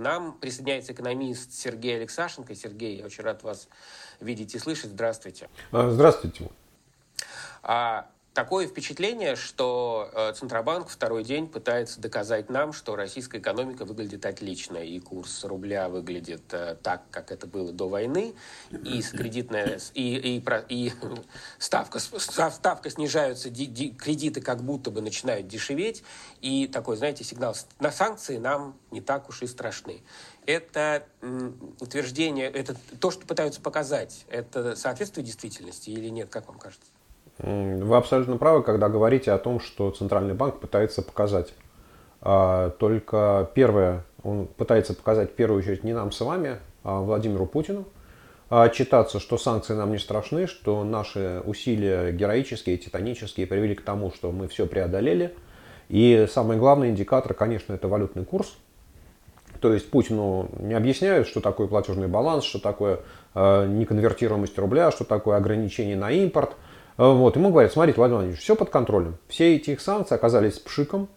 нам присоединяется экономист Сергей Алексашенко. Сергей, я очень рад вас видеть и слышать. Здравствуйте. А, здравствуйте. А, Такое впечатление, что э, Центробанк второй день пытается доказать нам, что российская экономика выглядит отлично, и курс рубля выглядит э, так, как это было до войны, и кредитная и, и, и ставка, ставка снижаются, ди, ди, кредиты как будто бы начинают дешеветь, и такой, знаете, сигнал на санкции нам не так уж и страшны. Это утверждение, это то, что пытаются показать, это соответствует действительности или нет, как вам кажется? Вы абсолютно правы, когда говорите о том, что Центральный банк пытается показать. А, только первое, он пытается показать в первую очередь не нам с вами, а Владимиру Путину, а отчитаться, что санкции нам не страшны, что наши усилия героические, титанические привели к тому, что мы все преодолели. И самый главный индикатор, конечно, это валютный курс. То есть Путину не объясняют, что такое платежный баланс, что такое э, неконвертируемость рубля, что такое ограничение на импорт – вот, ему говорят, смотрите, Владимир Владимирович, все под контролем. Все эти их санкции оказались пшиком,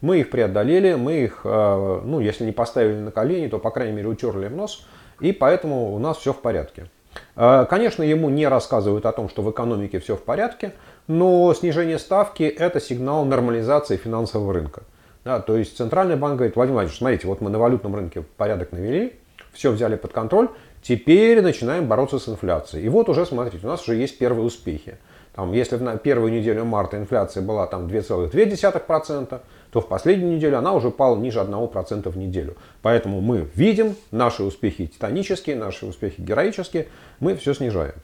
мы их преодолели, мы их, э, ну, если не поставили на колени, то, по крайней мере, утерли в нос, и поэтому у нас все в порядке. Э, конечно, ему не рассказывают о том, что в экономике все в порядке, но снижение ставки – это сигнал нормализации финансового рынка. Да, то есть Центральный банк говорит, Владимир Владимирович, смотрите, вот мы на валютном рынке порядок навели, все взяли под контроль, теперь начинаем бороться с инфляцией. И вот уже, смотрите, у нас уже есть первые успехи. Там, если на первую неделю марта инфляция была там 2,2%, то в последнюю неделю она уже упала ниже 1% в неделю. Поэтому мы видим наши успехи титанические, наши успехи героические, мы все снижаем.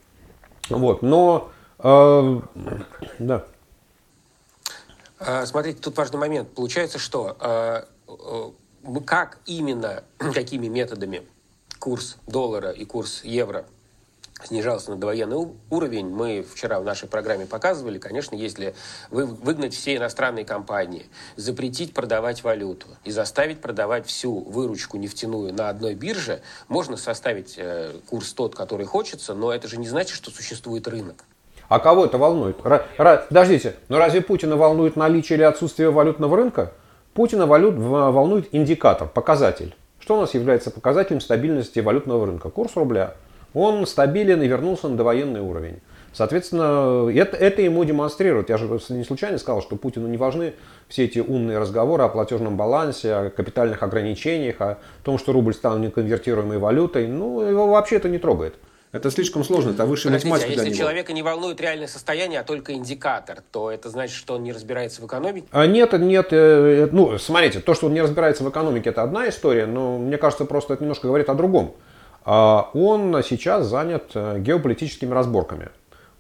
Вот, но, э, да. А, смотрите, тут важный момент. Получается, что э, э, как именно, какими методами курс доллара и курс евро снижался на довоенный уровень. Мы вчера в нашей программе показывали, конечно, если вы выгнать все иностранные компании, запретить продавать валюту и заставить продавать всю выручку нефтяную на одной бирже, можно составить э, курс тот, который хочется, но это же не значит, что существует рынок. А кого это волнует? Р- р- подождите, но разве Путина волнует наличие или отсутствие валютного рынка? Путина валют, волнует индикатор, показатель. Что у нас является показателем стабильности валютного рынка? Курс рубля он стабилен и вернулся на довоенный уровень. Соответственно, это, это ему демонстрирует. Я же не случайно сказал, что Путину не важны все эти умные разговоры о платежном балансе, о капитальных ограничениях, о том, что рубль стал неконвертируемой валютой. Ну, его вообще это не трогает. Это слишком сложно, это высшая Подождите, математика а если для него. человека не волнует реальное состояние, а только индикатор, то это значит, что он не разбирается в экономике? А нет, нет. Э, ну, смотрите, то, что он не разбирается в экономике, это одна история, но мне кажется, просто это немножко говорит о другом. А он сейчас занят э, геополитическими разборками.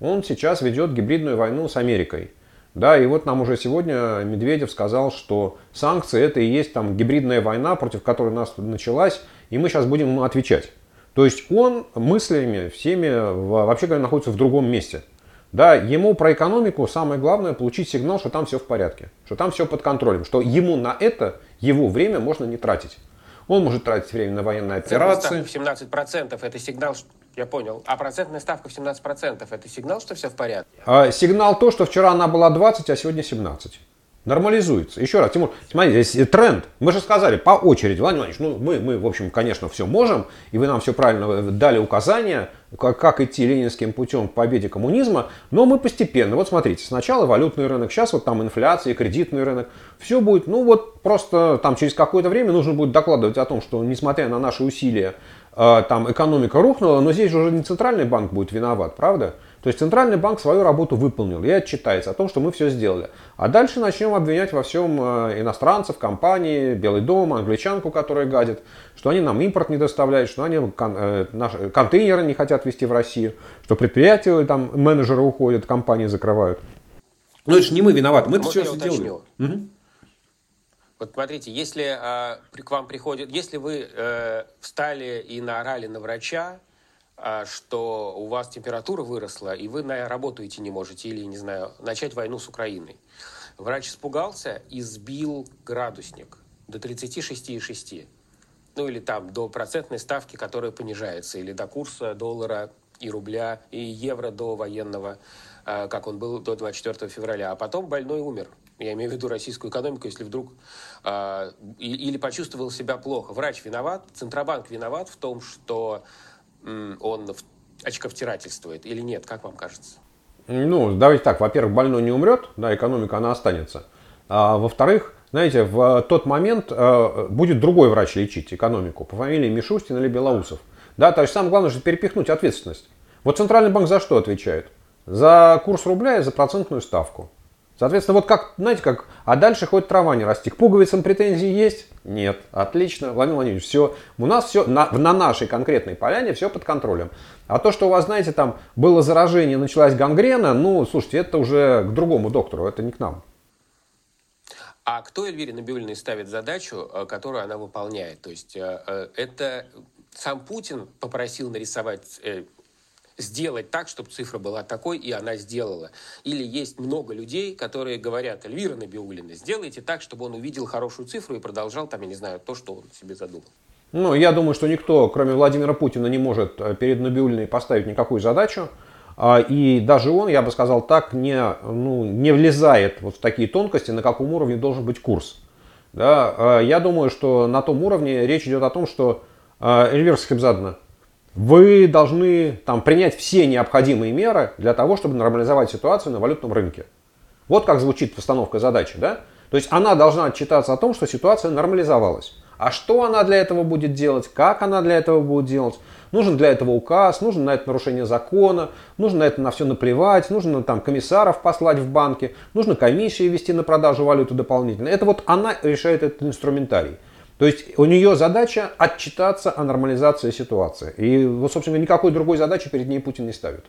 Он сейчас ведет гибридную войну с Америкой. Да, и вот нам уже сегодня Медведев сказал, что санкции это и есть там гибридная война, против которой у нас началась, и мы сейчас будем ему отвечать. То есть он мыслями всеми вообще говоря находится в другом месте. Да, ему про экономику самое главное получить сигнал, что там все в порядке, что там все под контролем, что ему на это его время можно не тратить. Он может тратить время на военные операции. В 17% это сигнал, я понял. А процентная ставка в 17% это сигнал, что все в порядке? А, сигнал то, что вчера она была 20, а сегодня 17. Нормализуется. Еще раз, Тимур, смотрите, здесь тренд. Мы же сказали по очереди, Владимир Владимирович, ну мы, мы, в общем, конечно, все можем, и вы нам все правильно дали указания, как, как идти ленинским путем к победе коммунизма, но мы постепенно. Вот смотрите, сначала валютный рынок, сейчас вот там инфляция, кредитный рынок. Все будет, ну вот просто там через какое-то время нужно будет докладывать о том, что несмотря на наши усилия, э, там экономика рухнула, но здесь же уже не центральный банк будет виноват, правда? То есть Центральный банк свою работу выполнил и отчитается о том, что мы все сделали. А дальше начнем обвинять во всем э, иностранцев, компании, Белый дом, англичанку, которая гадит, что они нам импорт не доставляют, что они э, наши контейнеры не хотят везти в Россию, что предприятия, там менеджеры уходят, компании закрывают. Ну это же не мы виноваты, мы это все сделали. Угу. Вот смотрите, если э, к вам приходит, если вы э, встали и наорали на врача, что у вас температура выросла, и вы на работу идти не можете, или, не знаю, начать войну с Украиной. Врач испугался и сбил градусник до 36,6. Ну или там до процентной ставки, которая понижается, или до курса доллара и рубля, и евро до военного э, как он был до 24 февраля, а потом больной умер. Я имею в виду российскую экономику, если вдруг э, или почувствовал себя плохо. Врач виноват, Центробанк виноват в том, что он очковтирательствует или нет, как вам кажется? Ну, давайте так, во-первых, больной не умрет, да, экономика, она останется. А во-вторых, знаете, в тот момент э, будет другой врач лечить экономику по фамилии Мишустин или Белоусов. Да, то есть самое главное же перепихнуть ответственность. Вот Центральный банк за что отвечает? За курс рубля и за процентную ставку. Соответственно, вот как, знаете, как, а дальше хоть трава не расти. К пуговицам претензии есть? Нет. Отлично, Владимир Владимирович, все, у нас все, на, на нашей конкретной поляне все под контролем. А то, что у вас, знаете, там было заражение, началась гангрена, ну, слушайте, это уже к другому доктору, это не к нам. А кто Эльвире Набиулиной ставит задачу, э, которую она выполняет? То есть э, э, это сам Путин попросил нарисовать сделать так, чтобы цифра была такой, и она сделала. Или есть много людей, которые говорят, Эльвира Набиулина, сделайте так, чтобы он увидел хорошую цифру и продолжал там, я не знаю, то, что он себе задумал. Ну, я думаю, что никто, кроме Владимира Путина, не может э, перед Набиулиной поставить никакую задачу. А, и даже он, я бы сказал так, не, ну, не влезает вот в такие тонкости, на каком уровне должен быть курс. Да, а, я думаю, что на том уровне речь идет о том, что а, Эльвира Сахибзадна, вы должны там, принять все необходимые меры для того, чтобы нормализовать ситуацию на валютном рынке. Вот как звучит постановка задачи. Да? То есть она должна отчитаться о том, что ситуация нормализовалась. А что она для этого будет делать, как она для этого будет делать. Нужен для этого указ, нужно на это нарушение закона, нужно на это на все наплевать, нужно там комиссаров послать в банки, нужно комиссии вести на продажу валюты дополнительно. Это вот она решает этот инструментарий. То есть у нее задача отчитаться о нормализации ситуации. И, вот, собственно, никакой другой задачи перед ней Путин не ставит.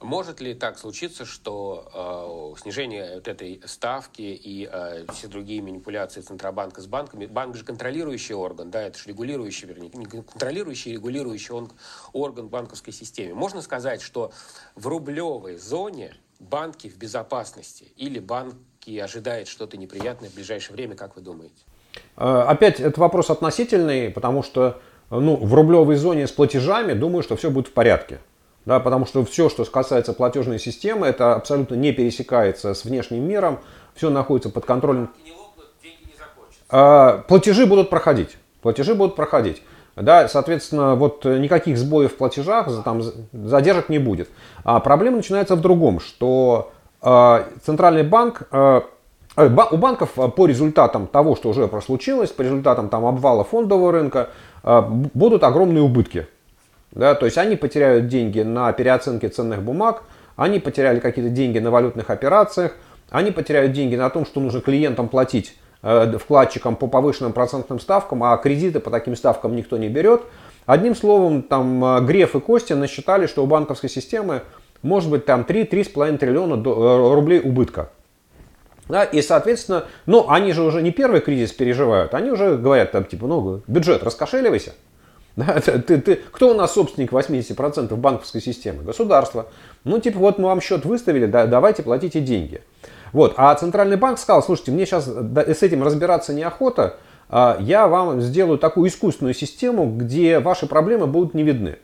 Может ли так случиться, что э, снижение вот этой ставки и э, все другие манипуляции Центробанка с банками, банк же контролирующий орган, да, это же регулирующий, вернее, не контролирующий, а регулирующий он, орган банковской системе. Можно сказать, что в рублевой зоне банки в безопасности или банки ожидают что-то неприятное в ближайшее время, как вы думаете? Э, опять, это вопрос относительный, потому что ну, в рублевой зоне с платежами, думаю, что все будет в порядке. Да, потому что все, что касается платежной системы, это абсолютно не пересекается с внешним миром, все находится под контролем. А, платежи будут проходить. Платежи будут проходить. Да, соответственно, вот никаких сбоев в платежах, там, задержек не будет. А проблема начинается в другом, что э, центральный банк э, Э, у банков э, по результатам того, что уже прослучилось, по результатам там, обвала фондового рынка, э, будут огромные убытки. Да, то есть они потеряют деньги на переоценке ценных бумаг, они потеряли какие-то деньги на валютных операциях, они потеряют деньги на том, что нужно клиентам платить вкладчикам по повышенным процентным ставкам, а кредиты по таким ставкам никто не берет. Одним словом, там Греф и Костя насчитали, что у банковской системы может быть там 3-3,5 триллиона рублей убытка. Да, и, соответственно, ну, они же уже не первый кризис переживают, они уже говорят, там, типа, ну, бюджет, раскошеливайся. Да, ты, ты, кто у нас собственник 80% банковской системы? Государство. Ну, типа, вот мы вам счет выставили, да, давайте платите деньги. Вот. А Центральный банк сказал, слушайте, мне сейчас с этим разбираться неохота, а я вам сделаю такую искусственную систему, где ваши проблемы будут не видны.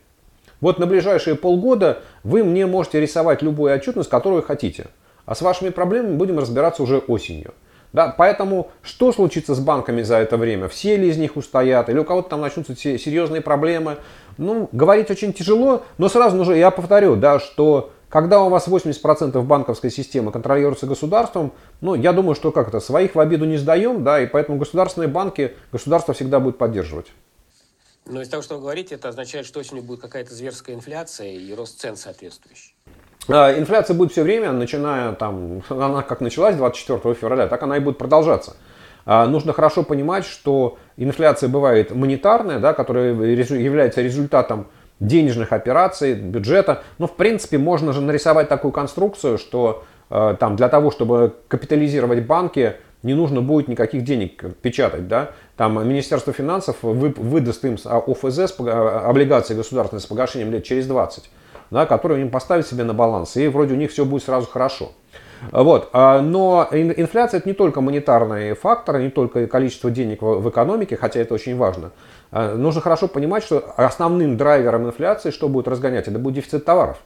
Вот на ближайшие полгода вы мне можете рисовать любую отчетность, которую хотите. А с вашими проблемами будем разбираться уже осенью. Да, поэтому что случится с банками за это время? Все ли из них устоят? Или у кого-то там начнутся серьезные проблемы? Ну, говорить очень тяжело, но сразу уже я повторю, да, что когда у вас 80% банковской системы контролируется государством, ну, я думаю, что как это, своих в обиду не сдаем, да, и поэтому государственные банки государство всегда будет поддерживать. Но из того, что вы говорите, это означает, что осенью будет какая-то зверская инфляция и рост цен соответствующий. А, инфляция будет все время, начиная там, она как началась 24 февраля, так она и будет продолжаться. А, нужно хорошо понимать, что инфляция бывает монетарная, да, которая является результатом денежных операций, бюджета. Но в принципе можно же нарисовать такую конструкцию, что а, там, для того, чтобы капитализировать банки, не нужно будет никаких денег печатать. Да? Там Министерство финансов выдаст им ОФЗ, облигации государственные с погашением лет через 20 да, которые им поставить себе на баланс, и вроде у них все будет сразу хорошо. Вот. А, но инфляция это не только монетарный фактор, не только количество денег в экономике, хотя это очень важно. А, нужно хорошо понимать, что основным драйвером инфляции, что будет разгонять, это будет дефицит товаров.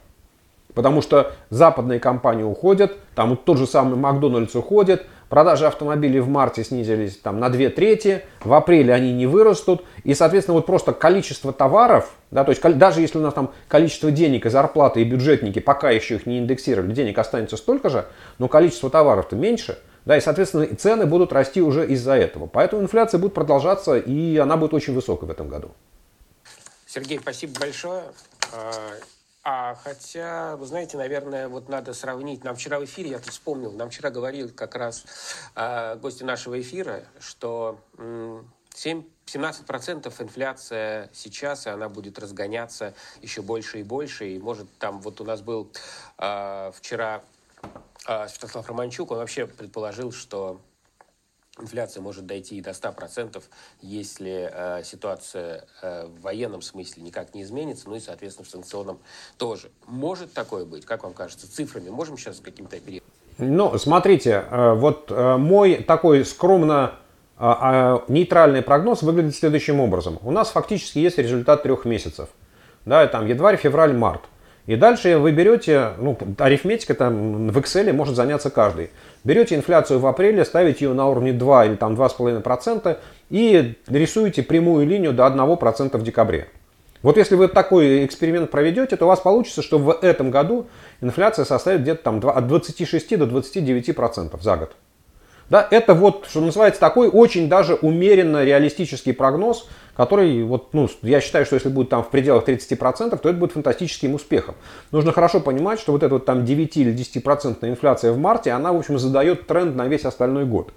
Потому что западные компании уходят, там тот же самый Макдональдс уходит, продажи автомобилей в марте снизились там, на две трети, в апреле они не вырастут, и, соответственно, вот просто количество товаров, да, то есть даже если у нас там количество денег и зарплаты, и бюджетники пока еще их не индексировали, денег останется столько же, но количество товаров-то меньше, да, и, соответственно, цены будут расти уже из-за этого. Поэтому инфляция будет продолжаться, и она будет очень высокой в этом году. Сергей, спасибо большое. А, хотя, вы знаете, наверное, вот надо сравнить. Нам вчера в эфире, я тут вспомнил, нам вчера говорил как раз э, гости нашего эфира, что 7, 17% инфляция сейчас, и она будет разгоняться еще больше и больше. И может там, вот у нас был э, вчера э, Святослав Романчук, он вообще предположил, что Инфляция может дойти и до 100%, если э, ситуация э, в военном смысле никак не изменится, ну и, соответственно, в санкционном тоже. Может такое быть, как вам кажется, цифрами можем сейчас каким-то оперировать? Ну, смотрите, э, вот э, мой такой скромно э, э, нейтральный прогноз выглядит следующим образом. У нас фактически есть результат трех месяцев. Да, там январь, февраль, март. И дальше вы берете, ну, арифметика там в Excel может заняться каждый. Берете инфляцию в апреле, ставите ее на уровне 2 или там 2,5% и рисуете прямую линию до 1% в декабре. Вот если вы такой эксперимент проведете, то у вас получится, что в этом году инфляция составит где-то там от 26 до 29% за год. Да, это вот, что называется, такой очень даже умеренно реалистический прогноз, который, вот, ну, я считаю, что если будет там в пределах 30%, то это будет фантастическим успехом. Нужно хорошо понимать, что вот эта вот там 9 или 10% инфляция в марте, она, в общем, задает тренд на весь остальной год.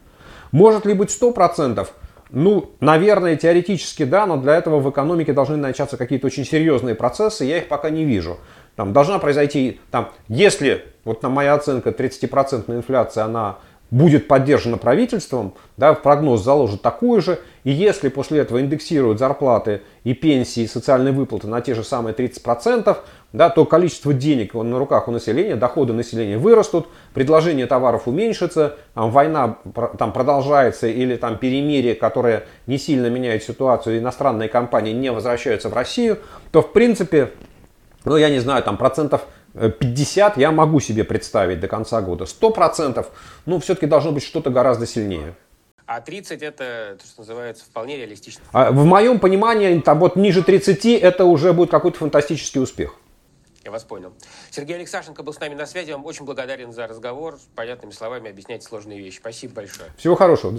Может ли быть 100%? Ну, наверное, теоретически да, но для этого в экономике должны начаться какие-то очень серьезные процессы, я их пока не вижу. Там должна произойти, там, если, вот на моя оценка, 30% инфляция, она будет поддержана правительством, да, прогноз заложит такую же, и если после этого индексируют зарплаты и пенсии, и социальные выплаты на те же самые 30%, да, то количество денег на руках у населения, доходы населения вырастут, предложение товаров уменьшится, там, война там, продолжается или там, перемирие, которое не сильно меняет ситуацию, иностранные компании не возвращаются в Россию, то в принципе, ну я не знаю, там процентов 50 я могу себе представить до конца года. 100%, ну, все-таки должно быть что-то гораздо сильнее. А 30 это, то, что называется, вполне реалистично. А в моем понимании, там вот ниже 30 это уже будет какой-то фантастический успех. Я вас понял. Сергей Алексашенко был с нами на связи. Я вам очень благодарен за разговор. Понятными словами объяснять сложные вещи. Спасибо большое. Всего хорошего.